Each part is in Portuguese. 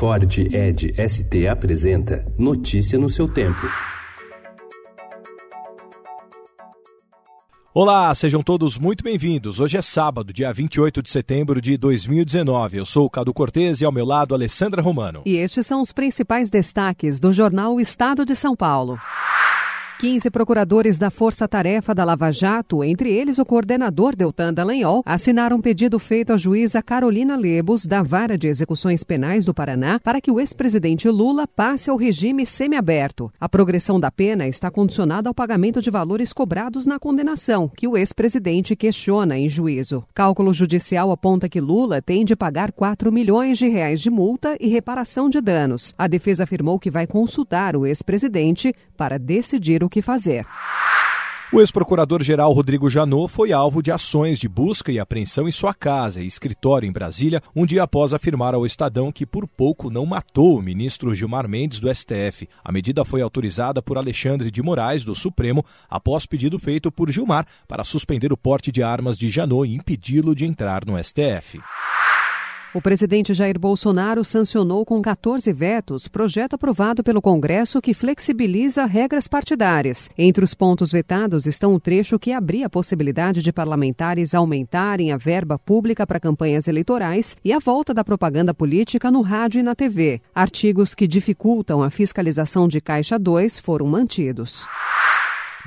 Ford Ed ST apresenta Notícia no seu tempo. Olá, sejam todos muito bem-vindos. Hoje é sábado, dia 28 de setembro de 2019. Eu sou o Cadu Cortez e ao meu lado Alessandra Romano. E estes são os principais destaques do jornal Estado de São Paulo. 15 procuradores da Força Tarefa da Lava Jato, entre eles o coordenador Deltan Dallagnol, assinaram um pedido feito à juíza Carolina Lebos, da Vara de Execuções Penais do Paraná, para que o ex-presidente Lula passe ao regime semiaberto. A progressão da pena está condicionada ao pagamento de valores cobrados na condenação, que o ex-presidente questiona em juízo. Cálculo judicial aponta que Lula tem de pagar 4 milhões de reais de multa e reparação de danos. A defesa afirmou que vai consultar o ex-presidente para decidir o que fazer. O ex-procurador-geral Rodrigo Janot foi alvo de ações de busca e apreensão em sua casa e escritório em Brasília, um dia após afirmar ao Estadão que por pouco não matou o ministro Gilmar Mendes do STF. A medida foi autorizada por Alexandre de Moraes, do Supremo, após pedido feito por Gilmar para suspender o porte de armas de Janot e impedi-lo de entrar no STF. O presidente Jair Bolsonaro sancionou com 14 vetos projeto aprovado pelo Congresso que flexibiliza regras partidárias. Entre os pontos vetados estão o trecho que abria a possibilidade de parlamentares aumentarem a verba pública para campanhas eleitorais e a volta da propaganda política no rádio e na TV. Artigos que dificultam a fiscalização de Caixa 2 foram mantidos.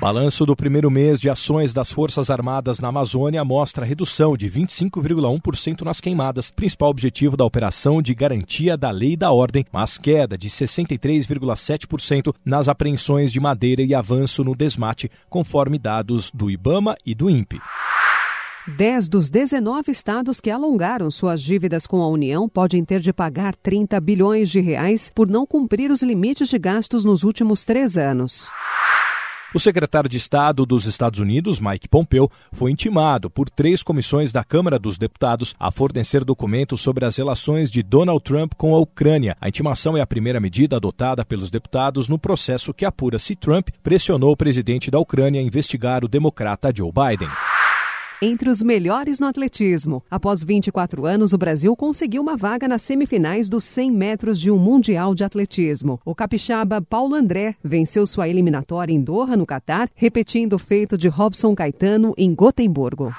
Balanço do primeiro mês de ações das Forças Armadas na Amazônia mostra redução de 25,1% nas queimadas, principal objetivo da operação de garantia da lei e da ordem, mas queda de 63,7% nas apreensões de madeira e avanço no desmate, conforme dados do IBAMA e do INPE. Dez dos 19 estados que alongaram suas dívidas com a União podem ter de pagar 30 bilhões de reais por não cumprir os limites de gastos nos últimos três anos. O secretário de Estado dos Estados Unidos, Mike Pompeo, foi intimado por três comissões da Câmara dos Deputados a fornecer documentos sobre as relações de Donald Trump com a Ucrânia. A intimação é a primeira medida adotada pelos deputados no processo que apura se Trump pressionou o presidente da Ucrânia a investigar o democrata Joe Biden entre os melhores no atletismo. Após 24 anos, o Brasil conseguiu uma vaga nas semifinais dos 100 metros de um Mundial de Atletismo. O capixaba Paulo André venceu sua eliminatória em Doha, no Catar, repetindo o feito de Robson Caetano em Gotemburgo.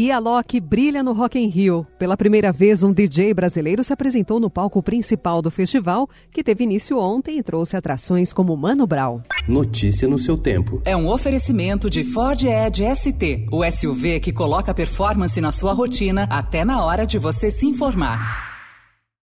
E a Loki brilha no Rock in Rio. Pela primeira vez, um DJ brasileiro se apresentou no palco principal do festival, que teve início ontem e trouxe atrações como Mano Brown. Notícia no seu tempo. É um oferecimento de Ford Edge ST, o SUV que coloca performance na sua rotina até na hora de você se informar.